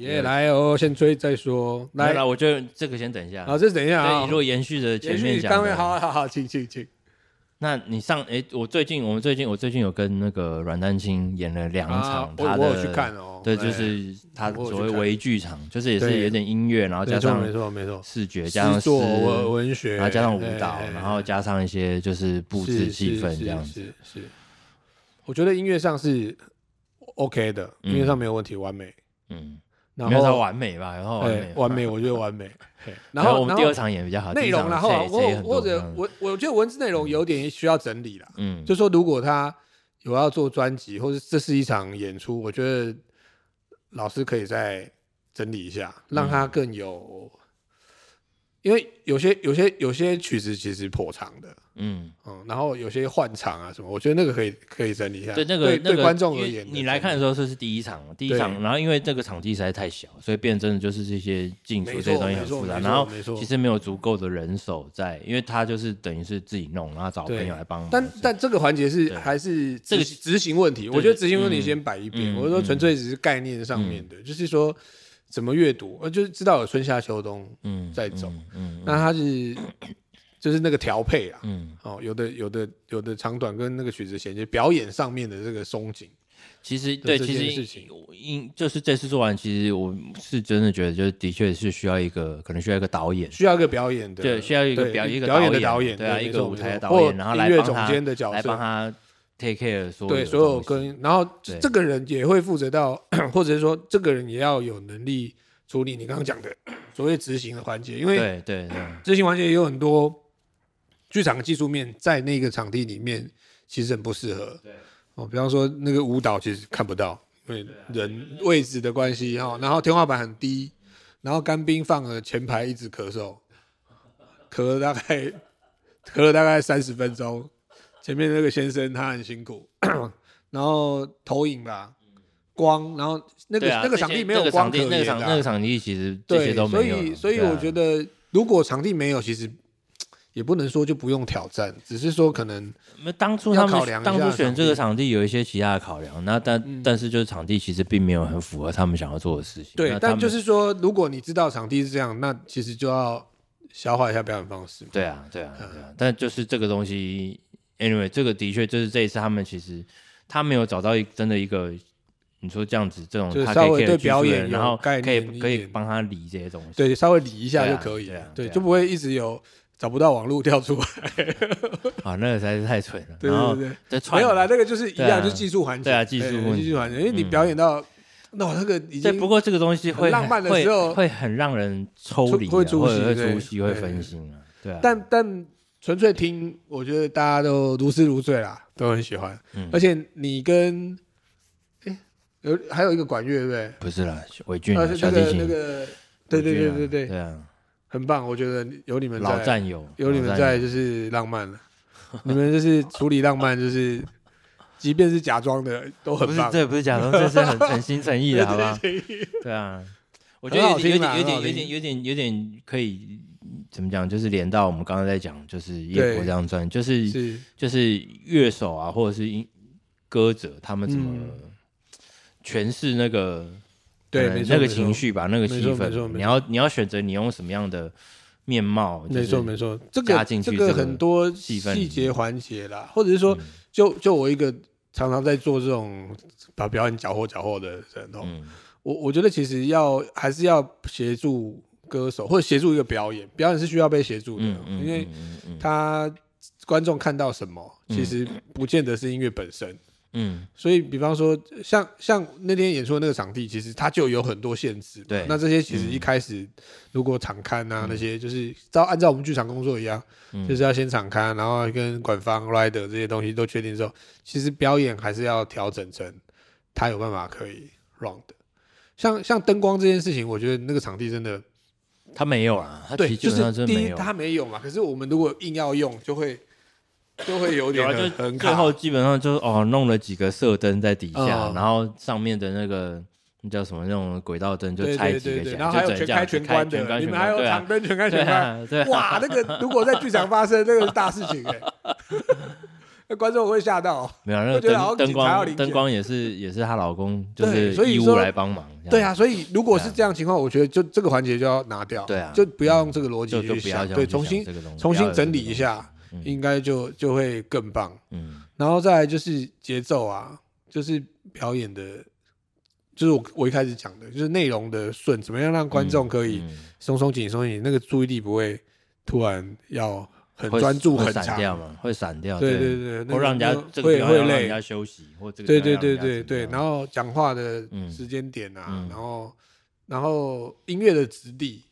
也来哦，先追再说。来，来，我觉得这个先等一下。好，这等一下啊。如果延续着前面讲，刚刚好好好，请请请。那你上哎，我最近我们最近我最近有跟那个阮丹青演了两场，他的我有去看哦。对，就是他所谓微剧场，就是也是有点音乐，然后加上没错没错视觉，加上诗文学，然后加上舞蹈，然后加上一些就是布置气氛这样子。是，我觉得音乐上是 OK 的，音乐上没有问题，完美。嗯。没有说完美吧，然后完美，完美，我觉得完美。然后我们第二场演比较好，内容，然后或或者我我觉得文字内容有点需要整理了。嗯，就说如果他有要做专辑，或者这是一场演出，我觉得老师可以再整理一下，让他更有。因为有些有些有些曲子其实颇长的，嗯嗯，然后有些换场啊什么，我觉得那个可以可以整理一下。对那个对观众而言，你来看的时候这是第一场，第一场，然后因为这个场地实在太小，所以变真的就是这些进出这些东西很复杂。然后其实没有足够的人手在，因为他就是等于是自己弄，然后找朋友来帮忙。但但这个环节是还是这个执行问题，我觉得执行问题先摆一边。我说纯粹只是概念上面的，就是说。怎么阅读？呃，就是知道有春夏秋冬，嗯，在走，嗯，那它是就是那个调配啊，嗯，哦，有的有的有的长短跟那个曲子衔接，表演上面的这个松紧，其实对，其实事情，因就是这次做完，其实我是真的觉得，就是的确是需要一个，可能需要一个导演，需要一个表演的，对，需要一个表一个表演的导演，对啊，一个舞台的导演，然后来帮他来帮他。take care 所有对所有跟，然后这个人也会负责到，或者是说这个人也要有能力处理你刚刚讲的所谓执行的环节，因为对对对，执行环节也有很多剧场的技术面在那个场地里面其实很不适合。对哦，比方说那个舞蹈其实看不到，因为人位置的关系哈，然后天花板很低，然后干冰放了前排一直咳嗽，咳了大概咳了大概三十分钟。前面那个先生他很辛苦，然后投影吧，光，然后那个那个场地没有光可言，那个场那个场地其实这些都没有。所以所以我觉得，如果场地没有，其实也不能说就不用挑战，只是说可能那。当初他们当初选这个场地有一些其他的考量，那但但是就是场地其实并没有很符合他们想要做的事情。对，但就是说，如果你知道场地是这样，那其实就要消化一下表演方式。对啊，对啊，对啊。但就是这个东西。Anyway，这个的确就是这一次他们其实他没有找到一真的一个你说这样子这种他可以对表演，然后可以可以帮他理这些东西，对，稍微理一下就可以了，对，就不会一直有找不到网络跳出来。啊，那个实在是太蠢了。对对对，没有啦，那个就是一样，就是技术环节。对啊，技术技术环节，因为你表演到那那个已经不过这个东西会浪漫的时候会很让人抽离，会出戏，会出戏，会分心啊。对啊，但但。纯粹听，我觉得大家都如痴如醉啦，都很喜欢。嗯，而且你跟，哎，有还有一个管乐，对不对？不是啦，韦俊，小提琴那个，对对对对对，对啊，很棒，我觉得有你们在，老战友，有你们在就是浪漫了。你们就是处理浪漫，就是 即便是假装的都很棒。这不是假装，这是很 诚心诚意的，好吧？对啊，我觉得有点有点有点有点有点有点可以。怎么讲？就是连到我们刚刚在讲，就是《夜泊》这张专辑，就是是就是乐手啊，或者是音歌者，他们怎么诠释那个对那个情绪吧，那个气氛。你要你要选择你用什么样的面貌？没错没错，这个这个很多细节环节啦，或者是说，就就我一个常常在做这种把表演搅和搅和的人哦，我我觉得其实要还是要协助。歌手或者协助一个表演，表演是需要被协助的，因为他观众看到什么，其实不见得是音乐本身。嗯，所以比方说，像像那天演出的那个场地，其实它就有很多限制。对，那这些其实一开始如果场刊啊那些，就是照按照我们剧场工作一样，就是要先场刊，然后跟管方 rider 这些东西都确定之后，其实表演还是要调整成他有办法可以 run 的。像像灯光这件事情，我觉得那个场地真的。他没有啊，他对，就是第一他没有嘛。可是我们如果硬要用，就会就会有点很卡。最后基本上就哦，弄了几个射灯在底下，然后上面的那个那叫什么那种轨道灯就拆几个，然后还有全开全关的，你们还有长灯全开全关。哇，那个如果在剧场发生，那个是大事情哎。那观众会吓到。没有，那个灯灯光灯光也是也是她老公就是义务来帮忙。对啊，所以如果是这样情况，我觉得就这个环节就要拿掉。对啊，就不要用这个逻辑去想。对，重新重新整理一下，应该就就会更棒。嗯，然后再来就是节奏啊，就是表演的。就是我我一开始讲的，就是内容的顺，怎么样让观众可以松松紧松紧，那个注意力不会突然要很专注很长，掉嘛？会散掉，对对对，会让人家会会累，让人家休息，或这个对对对对对，然后讲话的时间点啊，然后然后音乐的质地，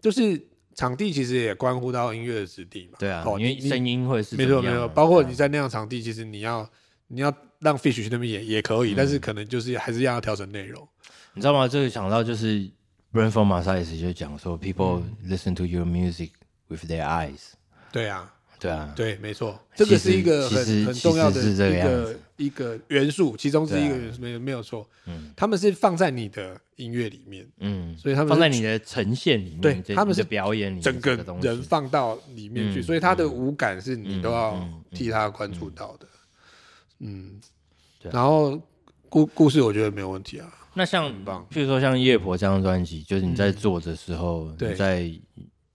就是场地其实也关乎到音乐的质地嘛。对啊，哦因为声音会是没错没错，包括你在那样场地，其实你要你要。让 Fish 去那边也也可以，嗯、但是可能就是还是要调整内容，你知道吗？这个想到就是 Branford Marsalis 就讲说，People listen to your music with their eyes。对啊，对啊，对，没错，这个是一个很很重要的一个一个元素，其中是一个元素没有没有错。嗯，他们是放在你的音乐里面，嗯，所以他们放在你的呈现里面，对，他们是表演里面整个人放到里面去，所以他的五感是你都要替他关注到的。嗯，然后故故事我觉得没有问题啊。那像，譬如说像夜婆这张专辑，就是你在做的时候，你在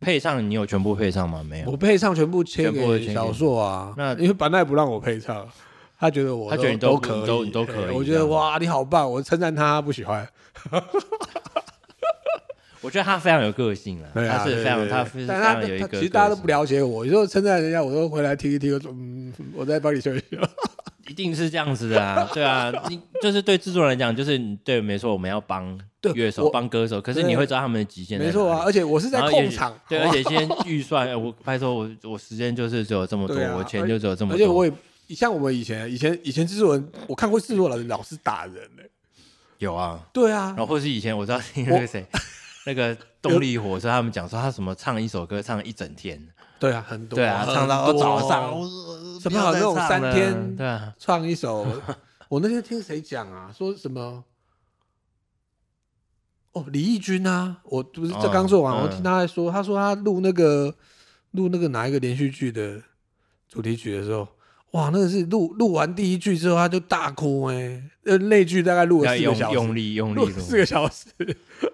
配唱，你有全部配唱吗？没有，我配唱全部切给小硕啊。那因为板奈不让我配唱，他觉得我他觉得你都可以，都都可以。我觉得哇，你好棒！我称赞他，不喜欢。我觉得他非常有个性啊，他是非常他非常有一个。其实大家都不了解我，有时候称赞人家，我都回来听一听，我说嗯，我再帮你修一修。一定是这样子的啊，对啊，你就是对制作人来讲，就是对，没错，我们要帮乐手、帮歌手，可是你会知道他们的极限。没错啊，而且我是在控场，对，而且先预算，我拍说，我我时间就是只有这么多，我钱就只有这么多。而且我也像我们以前，以前以前制作人，我看过制作人老是打人嘞。有啊，对啊，然后或是以前我知道那个谁，那个动力火车，他们讲说他什么唱一首歌唱一整天。对啊，很多。对啊，唱到早上。什么好那种三天对啊，唱一首。我那天听谁讲啊？说什么？哦，李翊君啊，我不是这刚做完，我听他在说，他说他录那个录那个哪一个连续剧的主题曲的时候，哇，那个是录录完第一句之后他就大哭哎，呃，那句大概录了四个小时，用力用力四个小时，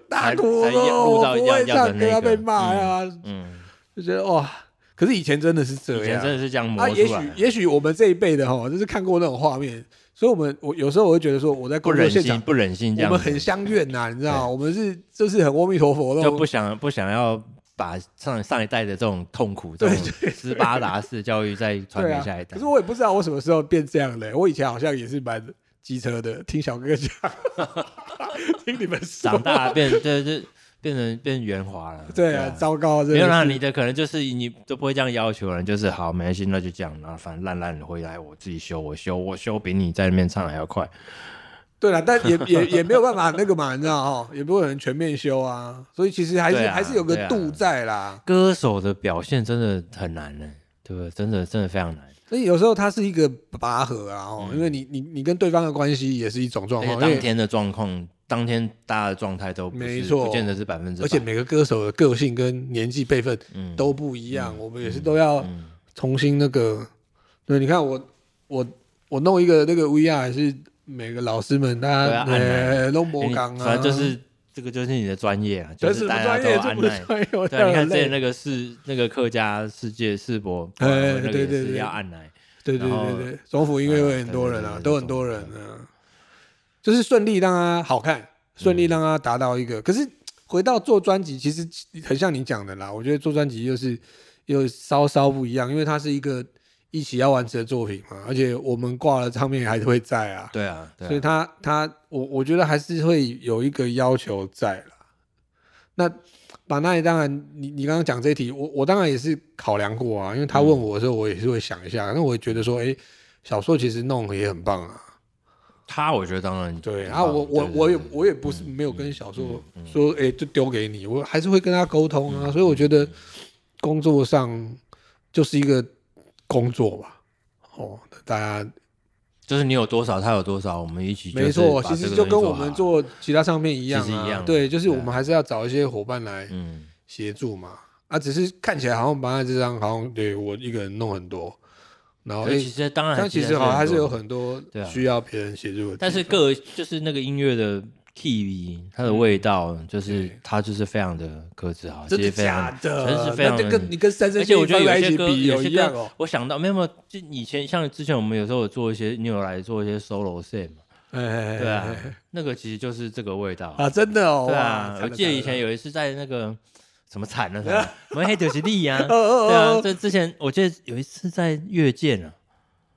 大哭哦，不会唱歌要被骂呀，嗯，就觉得哇。可是以前真的是这样，以前真的是这样磨出来。也许也许我们这一辈的哈，就是看过那种画面，所以我们我有时候我会觉得说，我在工作现场不忍心这样，我们很相怨呐，你知道，我们是就是很阿弥陀佛的，就不想不想要把上上一代的这种痛苦，这种斯巴达式教育再传给下一代。可是我也不知道我什么时候变这样的，我以前好像也是蛮机车的，听小哥哥讲，听你们长大变对对。变成变圆滑了，对啊，糟糕！没有啦，你的可能就是你都不会这样要求人，就是好，没关系，那就这样，然后反正烂烂的回来，我自己修，我修，我修比你在那边唱还要快。对了，但也也 也没有办法那个嘛，你知道哈，也不可能全面修啊，所以其实还是还是有个度在啦。歌手的表现真的很难呢，对不对？真的真的非常难。所以有时候它是一个拔河啊，哦，因为你你你跟对方的关系也是一种状况，当天的状况。当天大家的状态都没错，不见得是百分之百。而且每个歌手的个性跟年纪辈分都不一样，我们也是都要重新那个。对，你看我我我弄一个那个 VR，还是每个老师们大家呃都模仿啊。反正就是这个就是你的专业啊，就是大家都按耐。对，你看之前那个世那个客家世界世博，对对对，要按耐。对对对对，总府音乐会很多人啊，都很多人啊。就是顺利让它好看，顺利让它达到一个。嗯、可是回到做专辑，其实很像你讲的啦。我觉得做专辑又是又稍稍不一样，因为它是一个一起要完成的作品嘛。而且我们挂了唱片还是会在啊。对啊，对啊，所以他他我我觉得还是会有一个要求在啦。那把那当然，你你刚刚讲这一题，我我当然也是考量过啊。因为他问我的时候，我也是会想一下。那、嗯、我也觉得说，哎、欸，小硕其实弄也很棒啊。他我觉得当然对啊，我我我也我也不是没有跟小硕说，哎，就丢给你，我还是会跟他沟通啊。所以我觉得工作上就是一个工作吧。哦，大家就是你有多少，他有多少，我们一起。没错，其实就跟我们做其他唱片一样啊。对，就是我们还是要找一些伙伴来协助嘛。啊，只是看起来好像把这张好像对我一个人弄很多。然后其实当然，但其实好像还是有很多需要别人协助的。但是各就是那个音乐的 key，它的味道就是它就是非常的克制好，真的假的？真是非常的。跟你跟三生，而且我觉得有些歌有一样哦。我想到没有没有，就以前像之前我们有时候有做一些，你有来做一些 solo set 嘛？哎，对啊，那个其实就是这个味道啊，真的哦。对啊，我记得以前有一次在那个。什么惨 了？什么？黑土是力呀！对啊，这之前我记得有一次在越见啊，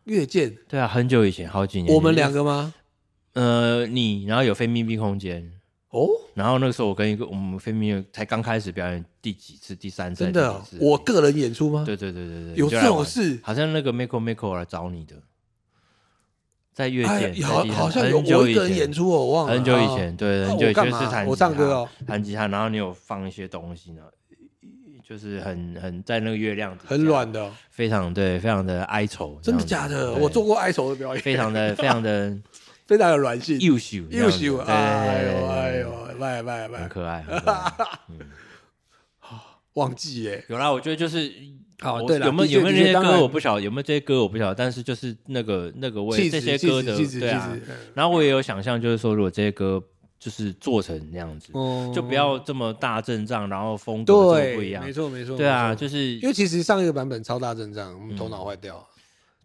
越见。对啊，很久以前，好几年。我们两个吗？呃，你，然后有非密闭空间哦。然后那个时候我跟一个我们非密闭才刚开始表演第几次？第三次？真的？我个人演出吗？对对对对对，有这种事？好像那个 Miko Miko 来找你的。在月见，好，好像有我一个人演出，我忘了。很久以前，对，很久以前是弹，我唱歌哦，弹吉他，然后你有放一些东西呢，就是很很在那个月亮很软的，非常对，非常的哀愁。真的假的？我做过哀愁的表演，非常的非常的 非常有软性，优秀优秀，哎呦哎呦，拜拜拜，很可爱。忘记耶，有啦，我觉得就是。好，对了，有没有有没有这些歌我不晓得，有没有这些歌我不晓得，但是就是那个那个味，这些歌的对啊。然后我也有想象，就是说如果这些歌就是做成那样子，就不要这么大阵仗，然后风格就不一样。没错没错。对啊，就是因为其实上一个版本超大阵仗，我们头脑坏掉。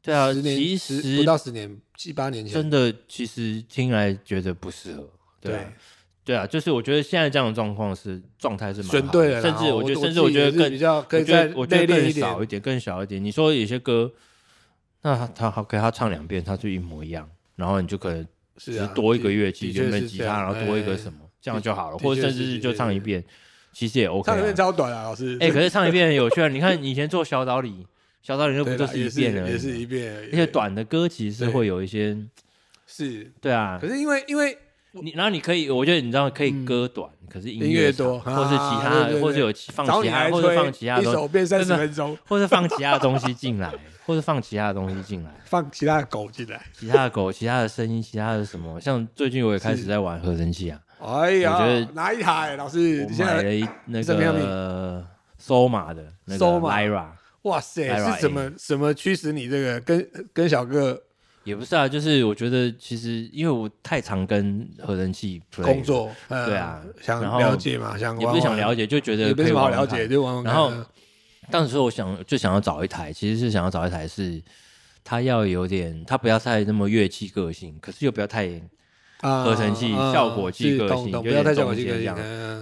对啊，其实不到十年，七八年前，真的其实听来觉得不适合。对。对啊，就是我觉得现在这样的状况是状态是蛮好的，甚至我觉得，甚至我觉得更比较，我觉得我觉得更少一点，更小一点。你说有些歌，那他他好给他唱两遍，他就一模一样，然后你就可能是多一个乐器，原本吉他，然后多一个什么，这样就好了，或者甚至是就唱一遍，其实也 OK。唱一遍超短啊，老师。哎，可是唱一遍很有趣啊！你看以前做小岛里，小岛里就不就是一遍了，也是一遍，而且短的歌其实是会有一些，是，对啊。可是因为因为。你然后你可以，我觉得你知道可以割短，可是音乐多，或是其他，或是有放其他，或者放其他东西，一首变三十分钟，或者放其他的东西进来，或者放其他的东西进来，放其他的狗进来，其他的狗，其他的声音，其他的什么？像最近我也开始在玩合成器啊。哎呀，我觉得哪一台老师？我买了一那个 Soma 的那个 Lyra。哇塞，是什么什么驱使你这个跟跟小哥？也不是啊，就是我觉得其实因为我太常跟合成器工作，对啊，想了解嘛，想也不是想了解，就觉得没什么好了解，就玩玩。然后当时我想就想要找一台，其实是想要找一台是它要有点，它不要太那么乐器个性，可是又不要太合成器效果器个性，不要太效果器个性。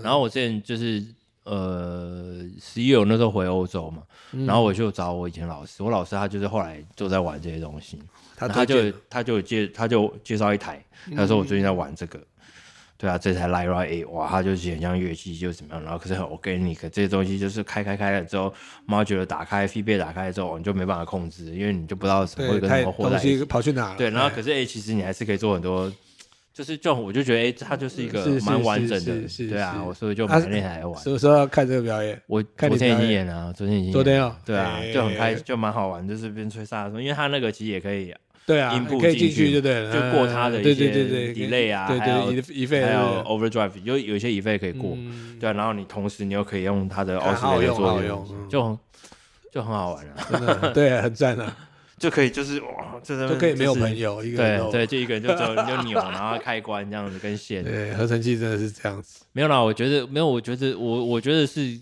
然后我之前就是呃十一月我那时候回欧洲嘛，然后我就找我以前老师，我老师他就是后来就在玩这些东西。他就他就介他就介绍一台，他说我最近在玩这个，对啊，这台 Lyra A，哇，它就是很像乐器，就怎么样，然后可是很 organic，这些东西就是开开开了之后，module 打开，feedback 打开之后，你就没办法控制，因为你就不知道什么会跟什么货在跑去哪。对，然后可是 A 其实你还是可以做很多，就是就我就觉得哎，它就是一个蛮完整的，对啊，我所以就买那台来玩。什么时候要看这个表演？我昨天已经演了，昨天已经昨天啊，对啊，就很开，就蛮好玩，就是边吹萨克斯，因为它那个其实也可以。对啊，可以进去就对了，就过它的一些 delay 啊，还有 effect，还有 overdrive，有有一些 effect 可以过，对啊，然后你同时你又可以用它的 oscillator 做用，就就很好玩啊，真的，对，很赞啊，就可以就是哇，真的就可以没有朋友，一个人对对，就一个人就走就扭，然后开关这样子跟线，对，合成器真的是这样子，没有啦，我觉得没有，我觉得我我觉得是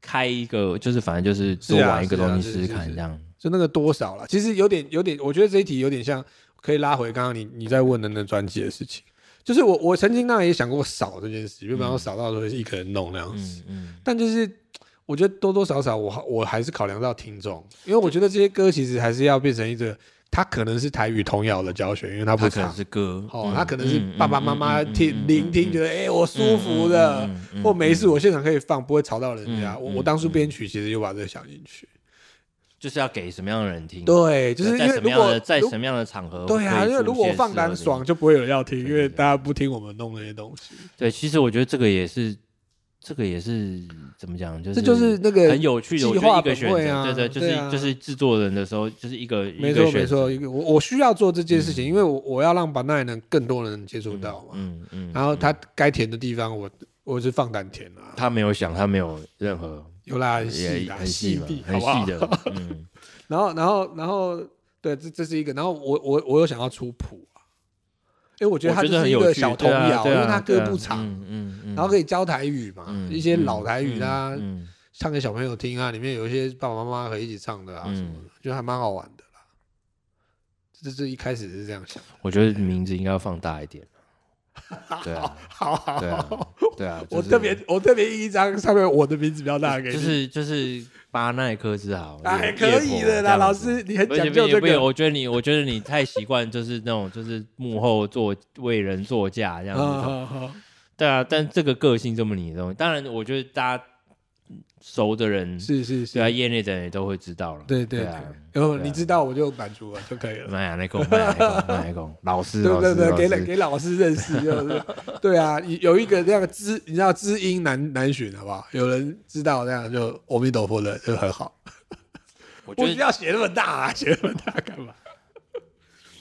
开一个，就是反正就是多玩一个东西试试看这样。就那个多少了，其实有点有点，我觉得这一题有点像，可以拉回刚刚你你在问的那专辑的事情。就是我我曾经当然也想过少这件事，就比方说少到说一个人弄那样子。嗯嗯。但就是我觉得多多少少我我还是考量到听众，因为我觉得这些歌其实还是要变成一个，它可能是台语童谣的教学，因为它不可能是歌哦，它可能是爸爸妈妈听聆听觉得哎我舒服的，或没事我现场可以放，不会吵到人家。我我当初编曲其实就把这个想进去。就是要给什么样的人听？对，就是因为如果在什么样的场合，对啊，因为如果放胆爽，就不会有人要听，因为大家不听我们弄那些东西。对，其实我觉得这个也是，这个也是怎么讲？就是这就是那个很有趣的一个选择。对对，就是就是制作人的时候，就是一个没错没错，一个我我需要做这件事情，因为我我要让把那能更多人接触到嘛。嗯嗯。然后他该填的地方，我我是放胆填啊。他没有想，他没有任何。有啦，很细很细的，很细的。嗯，然后然后然后，对，这这是一个。然后我我我有想要出谱啊，因为我觉得它就是一个小童谣，因为它歌不长，嗯嗯，然后可以教台语嘛，一些老台语啦，唱给小朋友听啊，里面有一些爸爸妈妈可以一起唱的啊什么的，就还蛮好玩的啦。这这一开始是这样想，我觉得名字应该要放大一点。对啊，好 好，对啊，我特别我特别印一张上面我的名字比较大，就是就是巴奈克之好，还可以的啦，老师你很讲究这个，我觉得你我觉得你太习惯就是那种就是幕后做为人作嫁这样子，对啊，但这个个性这么你的东西，当然我觉得大家。熟的人是是是，对啊，业内的人也都会知道了。对对对，然后你知道我就满足了就可以了。麦亚内功，麦亚内功，麦亚内功，老师，对对对，给给老师认识就是。对啊，有一个这样知，你知道知音难难寻，好不好？有人知道这样就阿弥陀佛的就很好。我不需要写那么大啊，写那么大干嘛？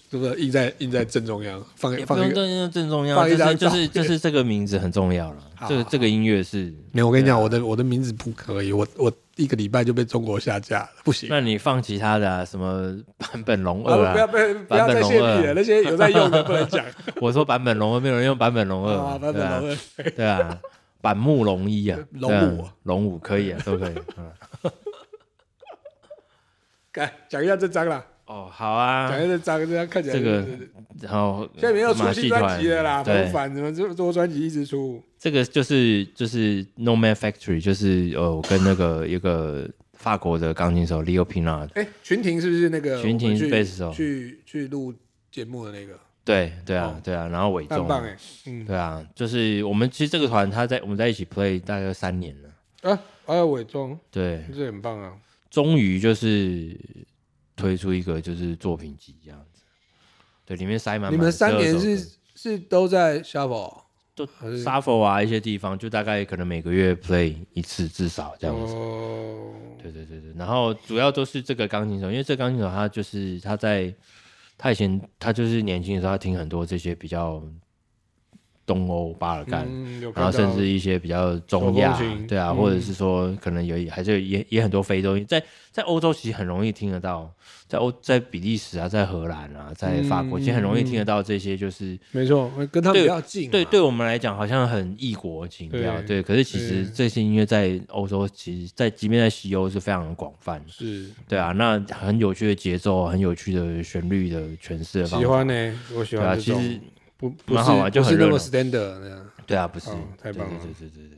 是不是印在印在正中央？放放一个正中央，就是就是就是这个名字很重要了。这个这个音乐是没有，我跟你讲，我的我的名字不可以，我我一个礼拜就被中国下架了，不行。那你放其他的啊，什么版本龙二啊？不要不要不要再泄密了，那些有在用的不能讲。我说版本龙二，没有人用版本龙二。版本龙二，对啊，板木龙一啊，龙五龙五可以啊，都可以。来讲一下这张啦。哦，好啊，讲一下这张，这样看起来这个，然后现在没有出新专辑了啦，很烦，怎么这么多专辑一直出？这个就是就是 No Man Factory，就是呃，我跟那个一个法国的钢琴手 Leo Pina，哎，群婷是不是那个群婷贝斯手。去去录节目的那个？对对啊对啊，然后伟忠，嗯，对啊，就是我们其实这个团他在我们在一起 play 大概三年了。啊，还有伟忠，对，这很棒啊，终于就是。推出一个就是作品集这样子，对，里面塞满。你们三年是是都在 shuffle，都 shuffle 啊，一些地方就大概可能每个月 play 一次至少这样子。哦，对对对对，然后主要都是这个钢琴手，因为这个钢琴手他就是他在他以前他就是年轻的时候他听很多这些比较。东欧巴尔干，嗯、然后甚至一些比较中亚，对啊，嗯、或者是说可能有还是也也很多非洲，在在欧洲其实很容易听得到，在欧在比利时啊，在荷兰啊，在法国，其实很容易听得到这些，就是没错，跟他们比较近，对，对我们来讲好像很异国情调，对，对，可是其实这些音乐在欧洲，其实，在即便在西欧是非常的广泛，是。对啊，那很有趣的节奏，很有趣的旋律的诠释，喜欢呢，我喜欢，对啊，其实。不蛮好玩，就很那么 standard。对啊，不是，太棒了，对对对对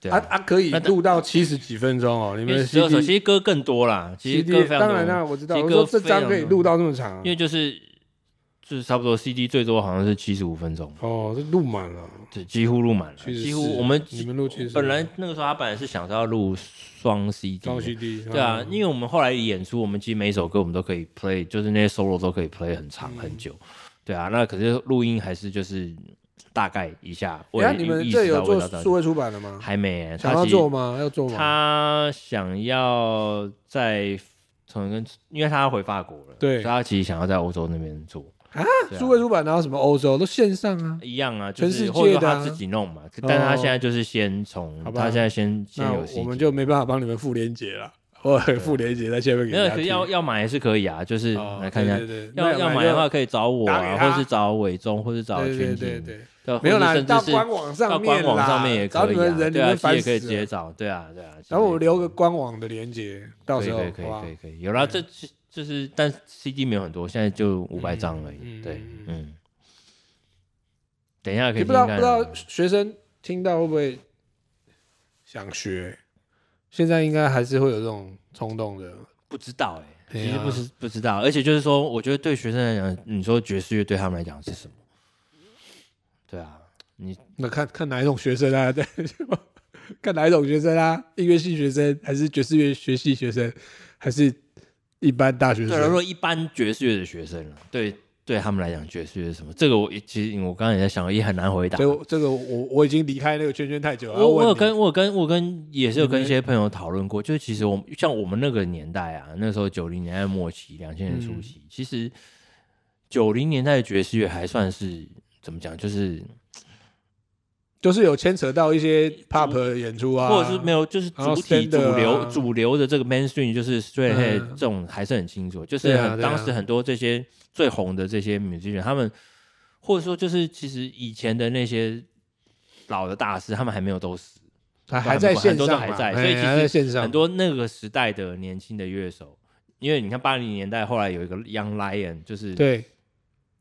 对啊啊，可以录到七十几分钟哦。你们其实歌更多啦，其实歌非常多。当然啦，我知道。我说这张可以录到那么长，因为就是就是差不多 CD 最多好像是七十五分钟。哦，这录满了，对，几乎录满了。几乎我们你们录本来那个时候他本来是想着要录双 CD，双 CD。对啊，因为我们后来演出，我们其实每一首歌我们都可以 play，就是那些 solo 都可以 play 很长很久。对啊，那可是录音还是就是大概一下。哎，你们这有做数位出版的吗？还没，想要做吗？要做吗？他想要在从跟，因为他要回法国了，对，所以他其实想要在欧洲那边做啊。数位出版然后什么欧洲都线上啊，一样啊，全世界的他自己弄嘛。但他现在就是先从，他现在先先有，我们就没办法帮你们附连接了。我附连结在下面给大家。没有，要要买也是可以啊，就是来看一下。要要买的话可以找我啊，或是找伟忠，或是找群体。没有啦，到官网上面啦，找你们人，你们也可以直接找。对啊，对啊。然后我留个官网的连接，到时候可以可以可以可以。有啦，这就是，但 CD 没有很多，现在就五百张而已。对，嗯。等一下可以。不知道不知道学生听到会不会想学？现在应该还是会有这种冲动的，不知道哎、欸，其实不是不知道，而且就是说，我觉得对学生来讲，你说爵士乐对他们来讲是什么？对啊，你那看看哪一种学生啊？对，看哪一种学生啊？音乐系学生，还是爵士乐学系学生，还是一般大学生？对，说一般爵士乐的学生对。对他们来讲，爵士是什么？这个我其实我刚刚也在想，也很难回答。这个我我已经离开那个圈圈太久了。我我有跟我有跟我跟也是有跟一些朋友讨论过，就是其实我们像我们那个年代啊，那时候九零年代末期、两千年初期，其实九零年代的爵士乐还算是怎么讲？就是就是有牵扯到一些 pop 演出啊，或者是没有，就是主体主流主流的这个 mainstream 就是 straight ahead 这种还是很清楚，就是当时很多这些最红的这些 musician，他们或者说就是其实以前的那些老的大师，他们还没有都死，还还在线上，很多都还在，所以其实很多那个时代的年轻的乐手，因为你看八零年代后来有一个 Young Lion，就是对。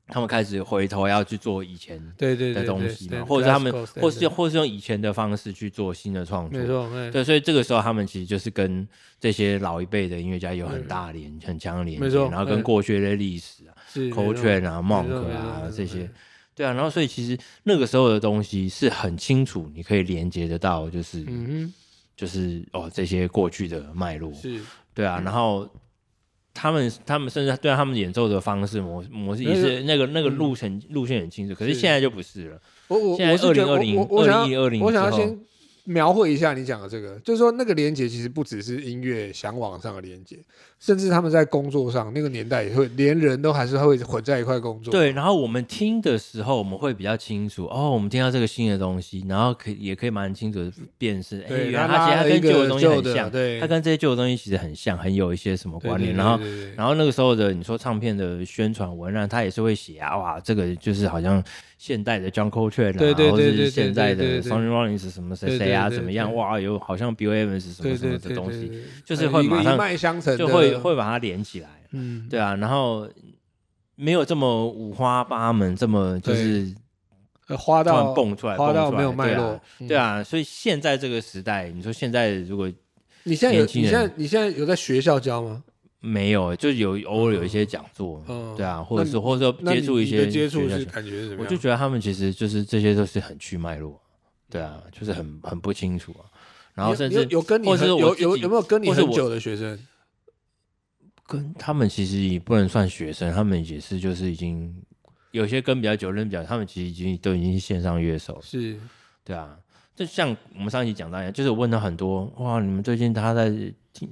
他们开始回头要去做以前的东西嘛，或者是他们，或是或是用以前的方式去做新的创作，没错，对，所以这个时候他们其实就是跟这些老一辈的音乐家有很大连、很强的连接，然后跟过去的历史啊，Coltrane 啊，Monk 啊这些，对。啊，然后所以其实那个时候的东西是很清楚，你可以连接得到，就是，嗯就是哦这些过去的脉络，是，对啊，然后。他们他们甚至对他们演奏的方式模模式也是那个那个路程路线很清楚，可是现在就不是了。我我现在二零二零二零一二零，我想要先描绘一下你讲的这个，就是说那个连接其实不只是音乐想往上的连接。甚至他们在工作上，那个年代也会连人都还是会混在一块工作。对，然后我们听的时候，我们会比较清楚哦，我们听到这个新的东西，然后可以也可以蛮清楚的辨识。哎，原来它其实它跟旧的东西很像，对，它跟这些旧的东西其实很像，很有一些什么关联。然后，然后那个时候的你说唱片的宣传文案，它也是会写啊，哇，这个就是好像现代的 John Coltrane 啊，或者是现在的 Sonny Rollins 什么谁谁啊，怎么样？哇，有好像 Bill Evans 什么什么的东西，就是会马上就会。会把它连起来，嗯，对啊，然后没有这么五花八门，这么就是花到蹦出来，花到没有脉络，对啊，所以现在这个时代，你说现在如果你现在有，你现在你现在有在学校教吗？没有，就有偶尔有一些讲座，对啊，或者是或者说接触一些接触是感觉是什么？我就觉得他们其实就是这些都是很去脉络，对啊，就是很很不清楚啊。然后甚至有跟你有有有没有跟你很久的学生？跟他们其实也不能算学生，他们也是就是已经有些跟比较久，人比较，他们其实已经都已经是线上乐手，是，对啊，就像我们上一集讲到一样，就是我问了很多，哇，你们最近他在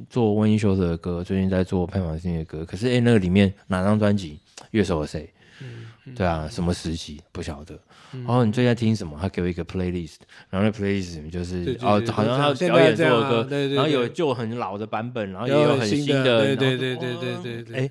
做温一修的歌，最近在做潘玛新的歌，可是哎，那个里面哪张专辑乐手是谁？嗯，对啊，什么时期不晓得。然后你最近在听什么？他给我一个 playlist，然后那 playlist 就是哦，好像他表演这首歌，然后有就很老的版本，然后也有很新的，对对对对对对。哎，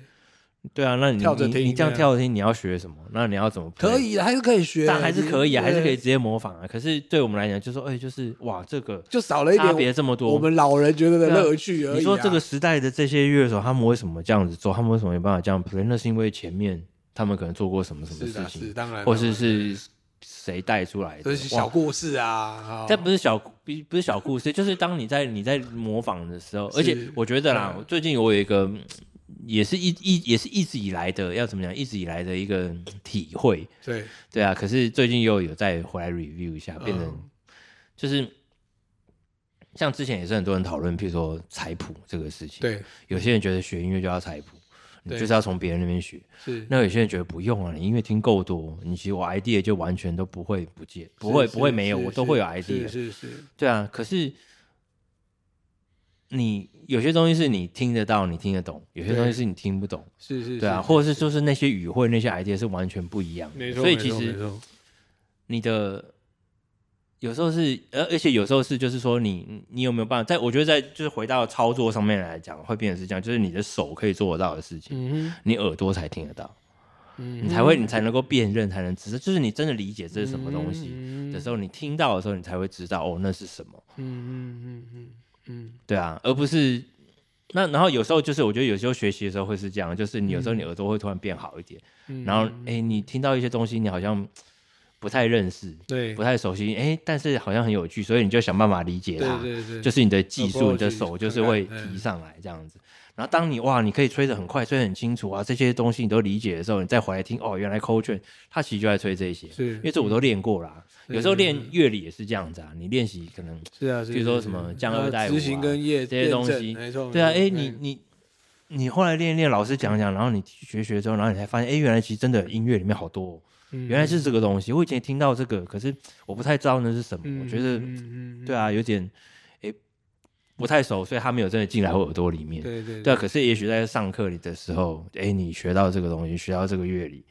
对啊，那你你你这样跳着听，你要学什么？那你要怎么？可以还是可以学，但还是可以啊，还是可以直接模仿啊。可是对我们来讲，就说哎，就是哇，这个就少了一点差别这么多，我们老人觉得的乐趣而已。你说这个时代的这些乐手，他们为什么这样子做？他们为什么没办法这样 play？那是因为前面他们可能做过什么什么事情，是当然，或是是。谁带出来的？这是小故事啊！这不是小，不 不是小故事，就是当你在你在模仿的时候，而且我觉得啦，最近我有一个，也是一一也是一直以来的，要怎么讲？一直以来的一个体会。对对啊，可是最近又有再回来 review 一下，变成就是像之前也是很多人讨论，譬如说采谱这个事情。对，有些人觉得学音乐就要采谱。你就是要从别人那边学，是。那有些人觉得不用啊，你音乐听够多，你其实我 idea 就完全都不会不见，不会不会没有，我都会有 idea。是是。对啊，可是你有些东西是你听得到，你听得懂；有些东西是你听不懂。是是。对啊，或者是就是那些语汇、那些 idea 是完全不一样。没错。所以其实你的。有时候是，而而且有时候是，就是说你你有没有办法？在我觉得在就是回到操作上面来讲，会变成是这样，就是你的手可以做得到的事情，嗯、你耳朵才听得到，嗯、你才会你才能够辨认，才能知道，就是你真的理解这是什么东西的时候，你听到的时候，你才会知道哦，那是什么。嗯嗯嗯嗯嗯，对啊，而不是那然后有时候就是我觉得有时候学习的时候会是这样，就是你有时候你耳朵会突然变好一点，嗯、然后哎、欸，你听到一些东西，你好像。不太认识，对，不太熟悉，哎，但是好像很有趣，所以你就想办法理解它，对对对，就是你的技术，你的手就是会提上来这样子。然后当你哇，你可以吹得很快，吹得很清楚啊，这些东西你都理解的时候，你再回来听，哦，原来 Coltrane 他其实就在吹这些，是，因为这我都练过啦。有时候练乐理也是这样子啊，你练习可能是啊，比如说什么降二带五啊，这些东西，对啊，哎，你你你后来练练，老师讲讲，然后你学学之后，然后你才发现，哎，原来其实真的音乐里面好多。原来是这个东西，我以前听到这个，可是我不太知道那是什么。我觉得，对啊，有点诶不太熟，所以他没有真的进来我耳朵里面。对对对。可是也许在上课里的时候，诶，你学到这个东西，学到这个乐理，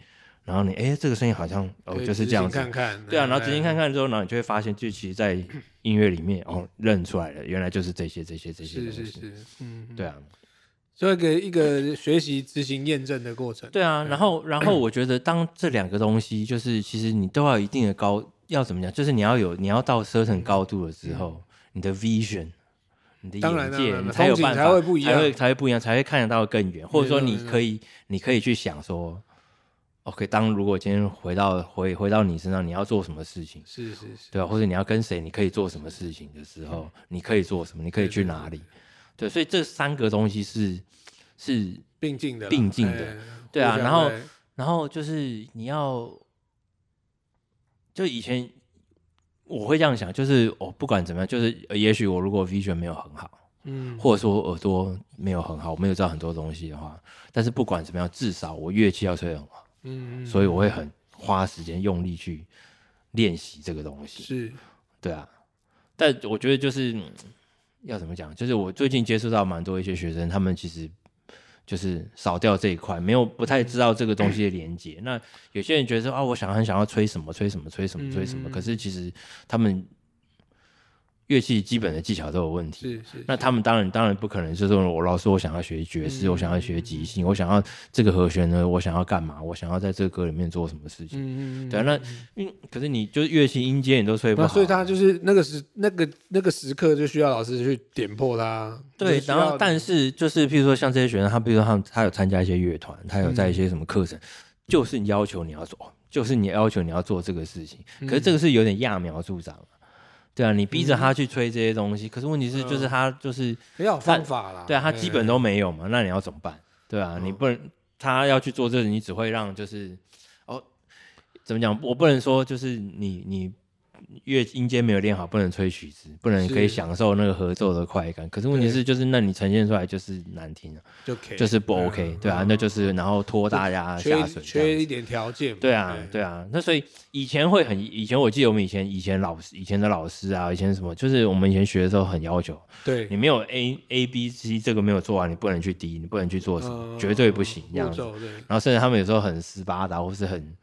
然后你哎，这个声音好像哦就是这样子，看看对啊，然后仔细看看之后，然后你就会发现，就其实，在音乐里面哦认出来了，原来就是这些这些这些东西，是是是，嗯，对啊，做一个一个学习执行验证的过程，对啊，然后然后我觉得当这两个东西就是其实你都要一定的高，要怎么讲，就是你要有你要到 certain 高度的时候，你的 vision，你的眼界，你才有办法才会不一样，才会才会不一样，才会看得到更远，或者说你可以你可以去想说。OK，当如果今天回到回回到你身上，你要做什么事情？是是是，对啊，或者你要跟谁，你可以做什么事情的时候，你可以做什么？你可以去哪里？对，所以这三个东西是是并进的，并进的，对啊。然后然后就是你要，就以前我会这样想，就是我不管怎么样，就是也许我如果 vision 没有很好，嗯，或者说耳朵没有很好，我没有知道很多东西的话，但是不管怎么样，至少我乐器要吹得很好。嗯，所以我会很花时间用力去练习这个东西。是，对啊。但我觉得就是要怎么讲，就是我最近接触到蛮多一些学生，他们其实就是少掉这一块，没有不太知道这个东西的连接。嗯、那有些人觉得说啊，我想很想要吹什么吹什么吹什么吹什么，可是其实他们。乐器基本的技巧都有问题，是是。那他们当然当然不可能，就是说我老师，我想要学爵士，我想要学即兴，我想要这个和弦呢，我想要干嘛？我想要在这个歌里面做什么事情？嗯嗯对啊，那嗯，可是你就是乐器音阶你都吹不好，所以他就是那个时那个那个时刻就需要老师去点破他。对，然后但是就是譬如说像这些学生，他比如说他他有参加一些乐团，他有在一些什么课程，就是你要求你要做，就是你要求你要做这个事情，可是这个是有点揠苗助长。对啊，你逼着他去吹这些东西，嗯、可是问题是，就是他就是没有方法啦。对啊，他基本都没有嘛，那你要怎么办？对啊，你不能他要去做这个，你只会让就是哦，怎么讲？我不能说就是你你。乐音阶没有练好，不能吹曲子，不能可以享受那个合奏的快感。可是问题是，就是那你呈现出来就是难听了，就就是不 OK，对啊，那就是然后拖大家下水，缺一点条件。对啊，对啊。那所以以前会很，以前我记得我们以前以前老师以前的老师啊，以前什么，就是我们以前学的时候很要求，对你没有 A A B C 这个没有做完，你不能去 D，你不能去做什么，绝对不行这样子。然后甚至他们有时候很斯巴达，或是很。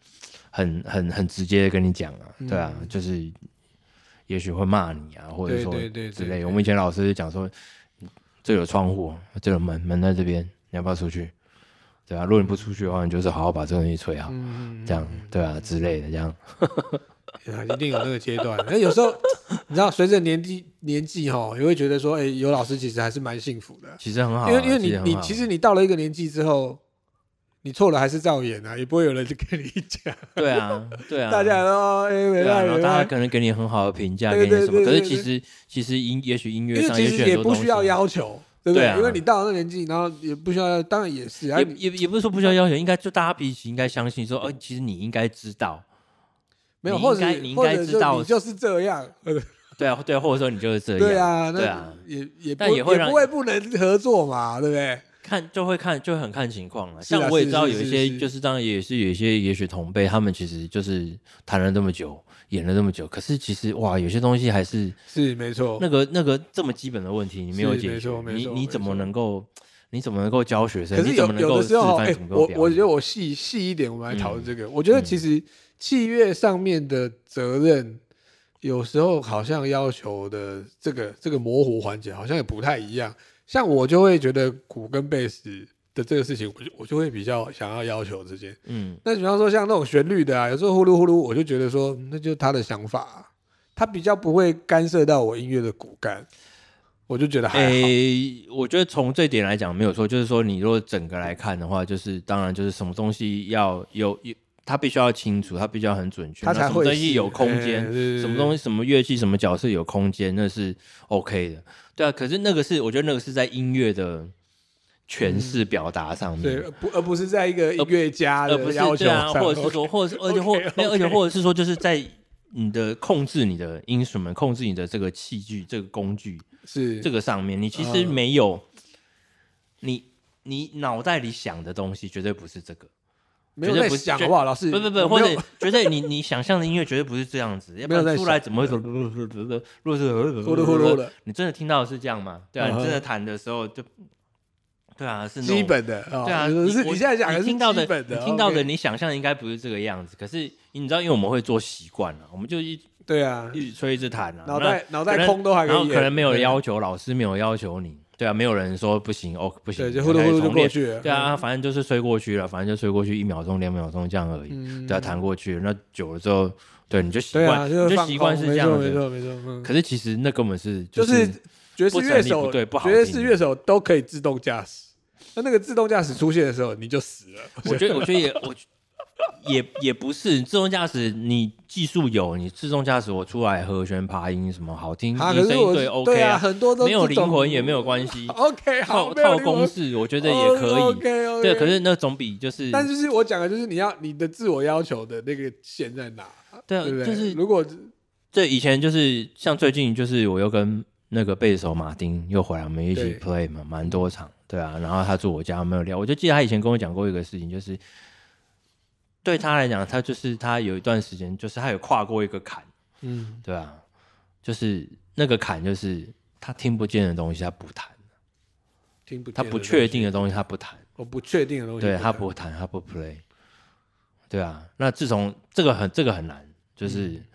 很很很直接的跟你讲啊，对啊，嗯、就是也许会骂你啊，或者说之类。我们以前老师就讲说，这有窗户，这有门，门在这边，你要不要出去？对啊，如果你不出去的话，你就是好好把这个东西吹好，嗯、这样对啊之类的这样。一定有那个阶段。那有时候你知道，随着年纪年纪哈，也会觉得说，哎、欸，有老师其实还是蛮幸福的。其实很好，因为因为你你其实你到了一个年纪之后。你错了还是照演啊，也不会有人去跟你讲。对啊，对啊，大家都哎，没办法，大家可能给你很好的评价，给你什么？可是其实其实音也许音乐上也许也不需要要求，对不对？因为你到了那年纪，然后也不需要，当然也是，也也也不是说不需要要求，应该就大家彼此应该相信说，哦，其实你应该知道，没有，或者你应该知道，你就是这样，对啊，对，或者说你就是这样，对啊，对啊，也也但也会不会不能合作嘛，对不对？看就会看就会很看情况了，像我也知道有一些，就是当然也是有一些，也许同辈他们其实就是谈了这么久，演了这么久，可是其实哇，有些东西还是是没错，那个那个这么基本的问题你没有解决，你你怎么能够你怎么能够教学生？可是有有的时候，哎，我我觉得我细细一点，我们来讨论这个。我觉得其实器乐上面的责任，有时候好像要求的这个这个模糊环节，好像也不太一样。像我就会觉得鼓跟贝斯的这个事情，我就我就会比较想要要求这些。嗯，那比方说像那种旋律的啊，有时候呼噜呼噜，我就觉得说那就是他的想法，啊，他比较不会干涉到我音乐的骨干，我就觉得还好。欸，我觉得从这点来讲没有错，就是说你如果整个来看的话，就是当然就是什么东西要有有，他必须要清楚，他必须要很准确，他才会东西有空间，欸，什么东西什么乐器什么角色有空间，那是 OK 的。对啊，可是那个是，我觉得那个是在音乐的诠释表达上面，对，不，而不是在一个音乐家的要求上，或者是说，或者是，而且或，没有，而且或者是说，就是在你的控制你的 instrument，控制你的这个器具，这个工具是。这个上面，你其实没有，你你脑袋里想的东西绝对不是这个。没有在想好不好，老师？不不不，或者绝对你你想象的音乐绝对不是这样子，要不然出来怎么会说？如果是，你真的听到的是这样吗？对啊，你真的弹的时候就对啊，是基本的。对啊，你是你现在讲的是听到的，你听到的，你想象应该不是这个样子。可是你知道，因为我们会做习惯了，我们就一对啊，一直吹一直弹啊，脑袋脑袋空都还可以。然后可能没有要求，老师没有要求你。对啊，没有人说不行哦，不行，对，就呼噜呼噜就过去了。对啊，反正就是吹过去了，反正就吹过去一秒钟、两秒钟这样而已。对啊，弹过去了，那久了之后，对，你就习惯，你就习惯是这样子。没错没错。可是其实那根本是就是爵士乐手，对不好，爵士乐手都可以自动驾驶。那那个自动驾驶出现的时候，你就死了。我觉得，我觉得也我。也也不是自动驾驶，你技术有，你自动驾驶我出来和弦爬音什么好听，你声音对 OK 啊，很多都没有灵魂也没有关系。OK，好，套公式我觉得也可以。OK，对，可是那总比就是，但就是我讲的就是你要你的自我要求的那个线在哪？对啊，就是如果这以前就是像最近就是我又跟那个贝斯手马丁又回来，我们一起 play 嘛，蛮多场，对啊，然后他住我家没有聊，我就记得他以前跟我讲过一个事情，就是。对他来讲，他就是他有一段时间，就是他有跨过一个坎，嗯，对啊，就是那个坎，就是他听不见的东西，他不弹，听不，他不确定的东西，他不弹，我不确定的东西，对他不弹，他不 play，对啊，那自从这个很这个很难，就是，嗯、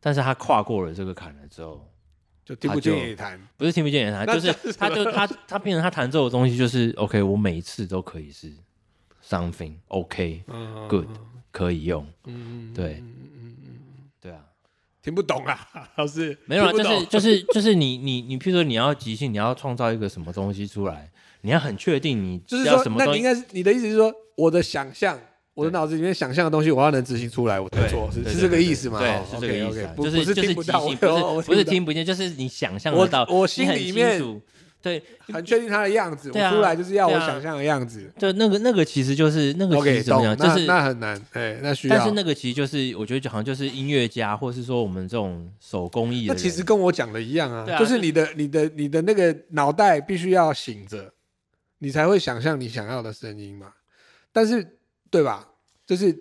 但是他跨过了这个坎了之后，就听不见也弹，不是听不见也弹，就是他就他他变成他弹奏的东西，就是 OK，我每一次都可以是 something OK、嗯、good。可以用，嗯，对，嗯嗯嗯对啊，听不懂啊，老师，没有啊，就是就是就是你你你，譬如说你要即兴，你要创造一个什么东西出来，你要很确定你就是说，那你应该是你的意思是说，我的想象，我的脑子里面想象的东西，我要能执行出来，我才做，是是这个意思吗？对，是这个意思，就是就是即兴，不是 不是听不见，就是你想象得到，我心里面。对，很确定他的样子，我出来就是要我想象的样子。对，那个那个其实就是那个其实怎么样，就是那很难，哎，那需要。但是那个其实就是我觉得就好像就是音乐家，或是说我们这种手工艺的。那其实跟我讲的一样啊，就是你的你的你的那个脑袋必须要醒着，你才会想象你想要的声音嘛。但是对吧？就是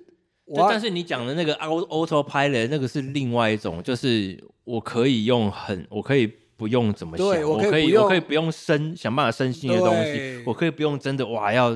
我，但是你讲的那个 autopilot 那个是另外一种，就是我可以用很我可以。不用怎么想，我可以我可以不用生想办法生新的东西，我可以不用真的哇要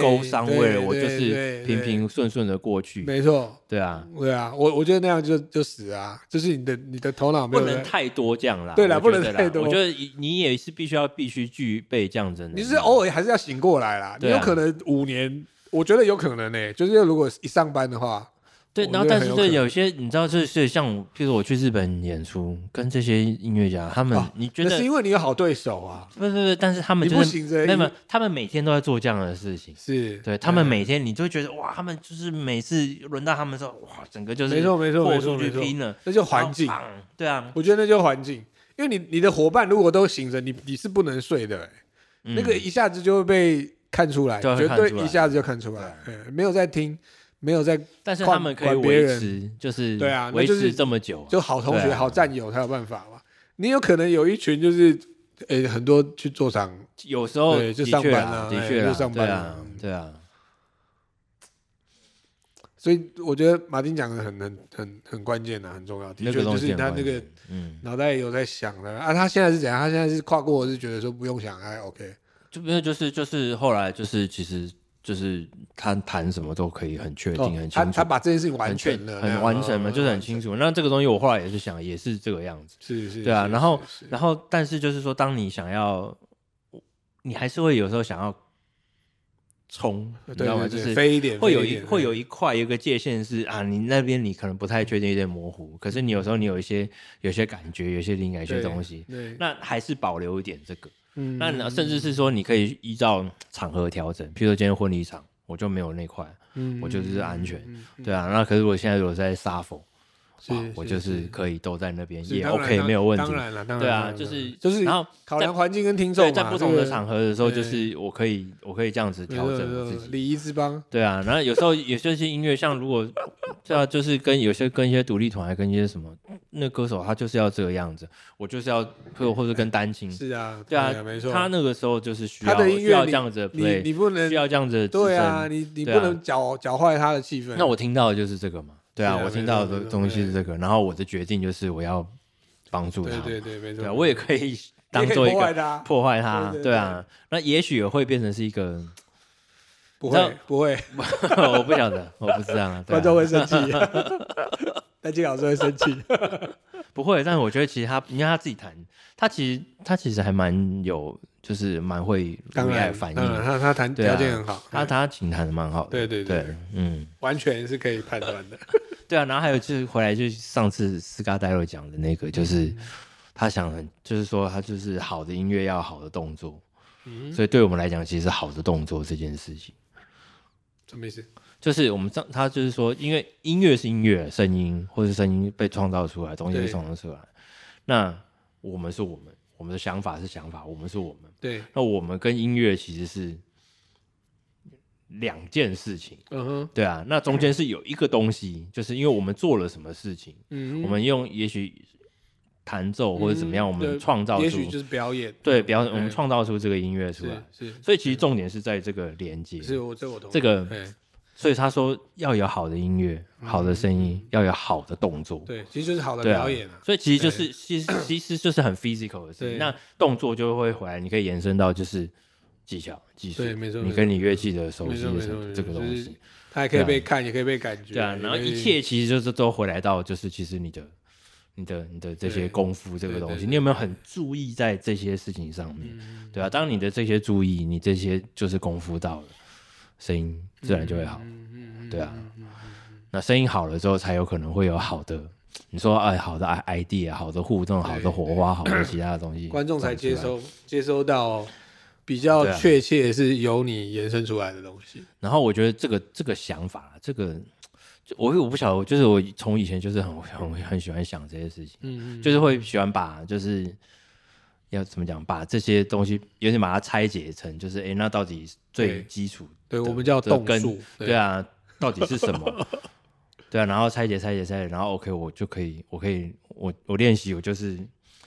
勾伤位了，我就是平平顺顺的过去。没错，对啊，对啊，我我觉得那样就就死啊，就是你的你的头脑不能太多这样啦。对啦，不能太多。我觉得你也是必须要必须具备这样子。你是偶尔还是要醒过来啦？你有可能五年，我觉得有可能呢。就是如果一上班的话。对，然后但是对有些你知道，就是像譬如我去日本演出，跟这些音乐家，他们你觉得是因为你有好对手啊？不是不是，但是他们就是那么，他们每天都在做这样的事情，是对他们每天，你就会觉得哇，他们就是每次轮到他们的时候，哇，整个就是没错没错没错没错，那就环境，对啊，我觉得那就环境，因为你你的伙伴如果都醒着，你你是不能睡的，那个一下子就会被看出来，绝对一下子就看出来，没有在听。没有在，但是他们可以维持，就是对啊，维持这么久，就好同学、好战友才有办法嘛。你有可能有一群就是，诶，很多去做场，有时候就上班啊，的确就上班啊，对啊。所以我觉得马丁讲的很很很很关键的，很重要。的确就是他那个，嗯，脑袋有在想的啊。他现在是怎样？他现在是跨过，我是觉得说不用想，哎，OK。就没有，就是就是后来就是其实。就是他谈什么都可以很确定、很清楚。他他把这件事情完全了，很完成嘛，就是很清楚。那这个东西我后来也是想，也是这个样子。是是。对啊，然后然后，但是就是说，当你想要，你还是会有时候想要冲，你知道吗？就是飞一点，会有一会有一块有一个界限是啊，你那边你可能不太确定，有点模糊。可是你有时候你有一些有些感觉，有些灵感，有些东西，那还是保留一点这个。嗯，那甚至是说，你可以依照场合调整，譬如说今天婚礼场，我就没有那块，嗯，我就是安全，对啊。那可是我现在如果在 shuffle，我就是可以都在那边也 OK，没有问题。当然了，当然，对啊，就是就是，然后考量环境跟听众，在不同的场合的时候，就是我可以我可以这样子调整自己，礼仪之邦。对啊，然后有时候有些些音乐，像如果这样，就是跟有些跟一些独立团，还跟一些什么。那歌手他就是要这个样子，我就是要或或者跟单亲是啊，对啊，没错。他那个时候就是需要需要这样子，你你不能需要这样子，对啊，你你不能搅搅坏他的气氛。那我听到的就是这个嘛，对啊，我听到的东西是这个，然后我的决定就是我要帮助他，对对对，没错。我也可以 当做一个破坏他，对对啊。那也许也会变成是一个，不会不会，我不晓得，我不知道，啊。观众会生气，戴金老师会生气，不会。但是我觉得其实他，你看他自己弹，他其实他其实还蛮有。就是蛮会当然反应，他他弹条件很好，他他琴弹的蛮好的，对对。对，嗯，完全是可以判断的。对啊，然后还有就是回来就上次斯卡戴罗讲的那个，就是他想，就是说他就是好的音乐要好的动作，所以对我们来讲，其实好的动作这件事情，什么意思？就是我们上他就是说，因为音乐是音乐，声音或是声音被创造出来，东西被创造出来，那我们是我们。我们的想法是想法，我们是我们。对，那我们跟音乐其实是两件事情。嗯哼，对啊，那中间是有一个东西，就是因为我们做了什么事情，嗯，我们用也许弹奏或者怎么样，我们创造出，也许就是表演，对，表演，我们创造出这个音乐出来。是，所以其实重点是在这个连接。是我这我同。这个。所以他说要有好的音乐、好的声音，要有好的动作。对，其实就是好的表演啊。所以其实就是其实其实就是很 physical 的事情。那动作就会回来，你可以延伸到就是技巧、技术。对，没错。你跟你乐器的熟悉的这个东西，它还可以被看，也可以被感觉。对啊，然后一切其实就是都回来到就是其实你的、你的、你的这些功夫这个东西，你有没有很注意在这些事情上面？对啊，当你的这些注意，你这些就是功夫到了。声音自然就会好，对啊，那声音好了之后，才有可能会有好的，你说哎，好的 idea，好的互动，好的火花，好的其他的东西，观众才接收接收到比较确切是由你延伸出来的东西。然后我觉得这个这个想法，这个我我不晓得，就是我从以前就是很很很喜欢想这些事情，嗯，就是会喜欢把就是。要怎么讲？把这些东西有点把它拆解成，就是哎、欸，那到底最基础，对我们叫动根，对啊，到底是什么？对啊，然后拆解、拆解、拆解，然后 OK，我就可以，我可以，我我练习，我就是，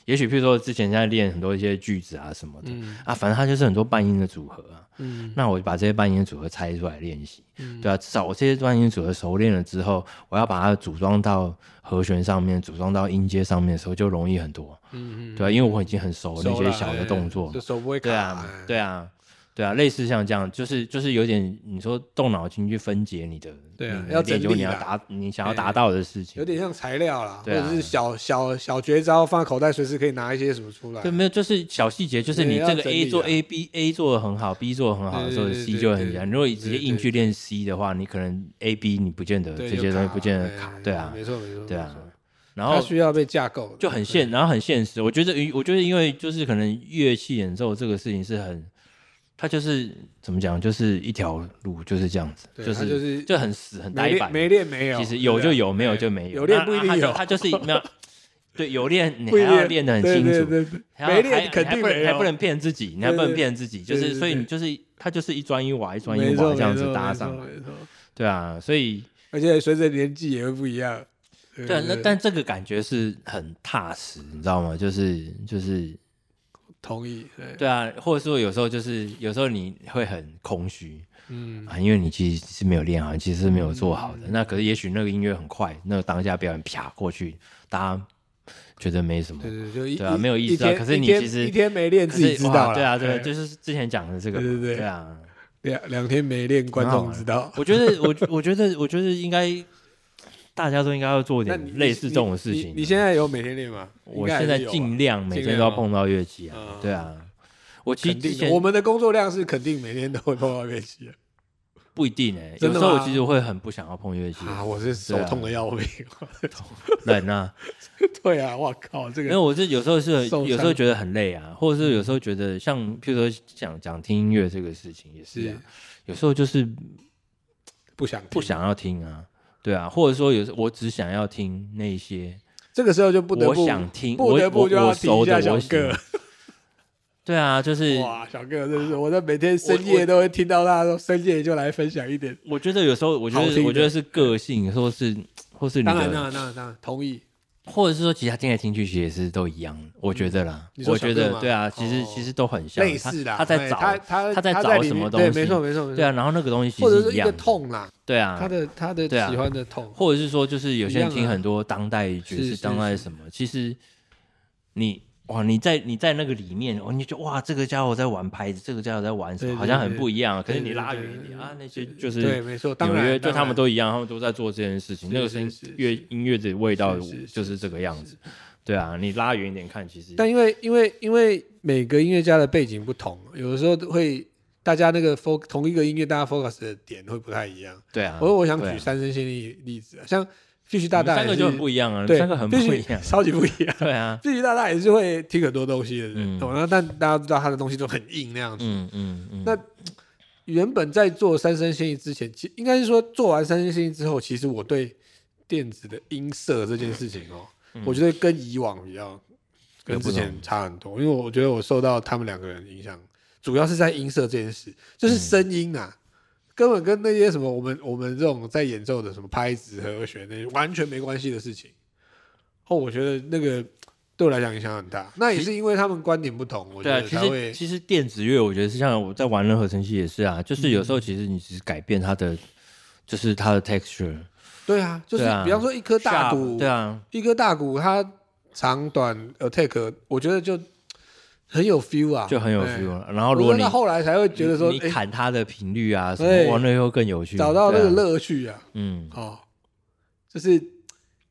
也许譬如说之前在练很多一些句子啊什么的、嗯、啊，反正它就是很多半音的组合啊，嗯，那我就把这些半音的组合拆出来练习，嗯，对啊，至少我这些半音组合熟练了之后，我要把它组装到和弦上面，组装到音阶上面的时候就容易很多。嗯嗯，对啊，因为我已经很熟那些小的动作，手不会卡。对啊，对啊，对啊，类似像这样，就是就是有点你说动脑筋去分解你的，对啊，要研究你要达你想要达到的事情，有点像材料啦，或者是小小小绝招，放在口袋随时可以拿一些什么出来。对，没有，就是小细节，就是你这个 A 做 A B A 做的很好，B 做的很好的时候，C 就会很简单。如果你直接硬去练 C 的话，你可能 A B 你不见得这些东西不见得卡，对啊，没错没错，对啊。然后需要被架构，就很现，然后很现实。我觉得，我觉得，因为就是可能乐器演奏这个事情是很，它就是怎么讲，就是一条路就是这样子，就是就是就很死很呆板，没练没有，其实有就有，没有就没有，有练不一定有，它就是没有，对，有练 你还要练得很清楚，没练肯定没，还不能骗自己，你还不能骗自己，就是所以你就是它就是一砖一瓦一砖一瓦这样子搭上。来，对啊，所以而且随着年纪也会不一样。对，那但这个感觉是很踏实，你知道吗？就是就是同意，对对啊，或者说有时候就是有时候你会很空虚，嗯啊，因为你其实是没有练好，其实是没有做好的。嗯、那可是也许那个音乐很快，那个当下表演啪过去，大家觉得没什么，对对，就一对啊，没有意思啊。可是你其实一天没练自己知道，对啊，对，就是之前讲的这个，对对对，对啊，两两天没练，观众知道。我觉得，我我觉得，我觉得应该。大家都应该要做点类似这种事情。你现在有每天练吗？我现在尽量每天都要碰到乐器啊。对啊，我其实我们的工作量是肯定每天都会碰到乐器。不一定哎，有时候我其实会很不想要碰乐器啊。我是手痛的要命，冷啊。对啊，我靠，这个。因为我是有时候是有时候觉得很累啊，或者是有时候觉得像譬如说讲讲听音乐这个事情也是，有时候就是不想不想要听啊。对啊，或者说有时我只想要听那些，这个时候就不得不我想听，不得不就要提一下小哥。对啊，就是哇，小哥真的是，我在每天深夜都会听到他说深夜就来分享一点。我觉得有时候，我觉得我觉得是个性，或是或是你的，当然当然当然当然同意。或者是说，其他听来听去其实也是都一样，我觉得啦。我觉得对啊，其实其实都很像。类似的，他在找他他在找什么东西？没错没错。对啊，然后那个东西或者是一样痛啦。对啊，他的他的喜欢的痛，或者是说，就是有些人听很多当代爵士，当代什么，其实你哇，你在你在那个里面，哦，你就哇，这个家伙在玩拍子，这个家伙在玩什么，好像很不一样。可是你拉远一点啊，那些就是对，没错，当然，就他们都一样，他们都在做这件事情。那个声音乐音乐的味道就是这个样子。对啊，你拉远一点看，其实但因为因为因为每个音乐家的背景不同，有的时候会大家那个 focus 同一个音乐，大家 focus 的点会不太一样。对啊，我我想举三声线例例子，像 Fish 大大三个就很不一样啊，对，三个很不一样，超级不一样。对啊，Fish 大大也是会听很多东西的人，懂吗？但大家知道他的东西都很硬那样子。嗯嗯嗯。那原本在做三声线之前，其应该是说做完三声线之后，其实我对电子的音色这件事情哦。我觉得跟以往比较，跟之前差很多，因为我觉得我受到他们两个人影响，主要是在音色这件事，就是声音呐、啊，根本跟那些什么我们我们这种在演奏的什么拍子和弦那些完全没关系的事情。哦，我觉得那个对我来讲影响很大，那也是因为他们观点不同。我觉得其实其实电子乐，我觉得是像我在玩任何程序也是啊，就是有时候其实你只是改变它的，就是它的 texture。对啊，就是比方说一颗大鼓，对啊，一颗大鼓，它长短 attack，我觉得就很有 feel 啊，就很有 feel。然后如果你后来才会觉得说，你砍它的频率啊，什么玩了以后更有趣，找到那个乐趣啊。嗯，哦，就是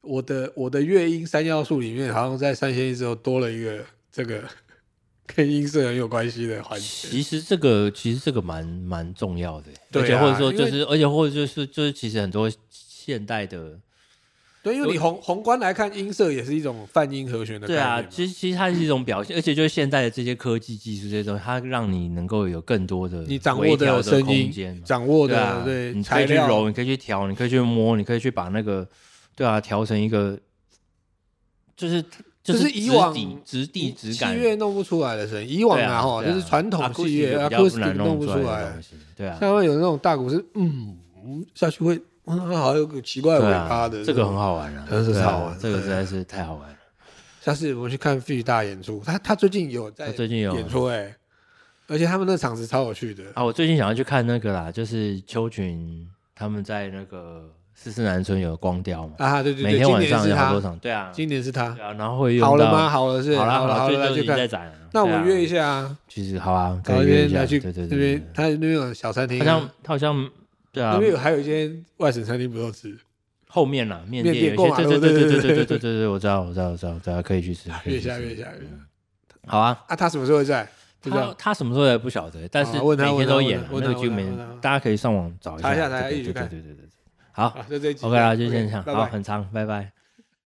我的我的乐音三要素里面，好像在三弦之后多了一个这个 跟音色很有关系的环节。其实这个其实这个蛮蛮重要的，而且或者说就是，而且或者就是就是其实很多。现代的，对，因为你宏宏观来看，音色也是一种泛音和弦的。对啊，其实其实它是一种表现，而且就是现在的这些科技技术这些东西，它让你能够有更多的你掌握的声音，掌握的对，你可以去揉，你可以去调，你可以去摸，你可以去把那个对啊调成一个，就是就是以往质地质感，器乐弄不出来的声音，以往啊哈，就是传统器乐啊，不难弄不出来，对啊，像会有那种大鼓是嗯下去会。好像有个奇怪的尾巴的，这个很好玩啊，真是好玩，这个实在是太好玩了。下次我去看 Fish 大演出，他他最近有在最近有。演出哎，而且他们那场子超有趣的。啊！我最近想要去看那个啦，就是秋群他们在那个四四南村有光雕嘛。啊，对对对，每天晚上有好多场，对啊，今年是他，然后会好了吗？好了是，好了好了，最近就在展，那我们约一下啊，其实好啊，可以约一下，对对对，那边他那边有小餐厅，好像他好像。对啊，那边有还有一间外省餐厅不错吃，后面啦，面店过嘛，对对对对对对对对，我知道我知道我知道，大家可以去吃。越下越下月下，好啊啊！他什么时候会在？他他什么时候来不晓得，但是每天都演，那个剧没，大家可以上网找一下。查一下，大家一起去看。对对对对对，好，就这一集，OK 啦，就先这样，好，很长，拜拜。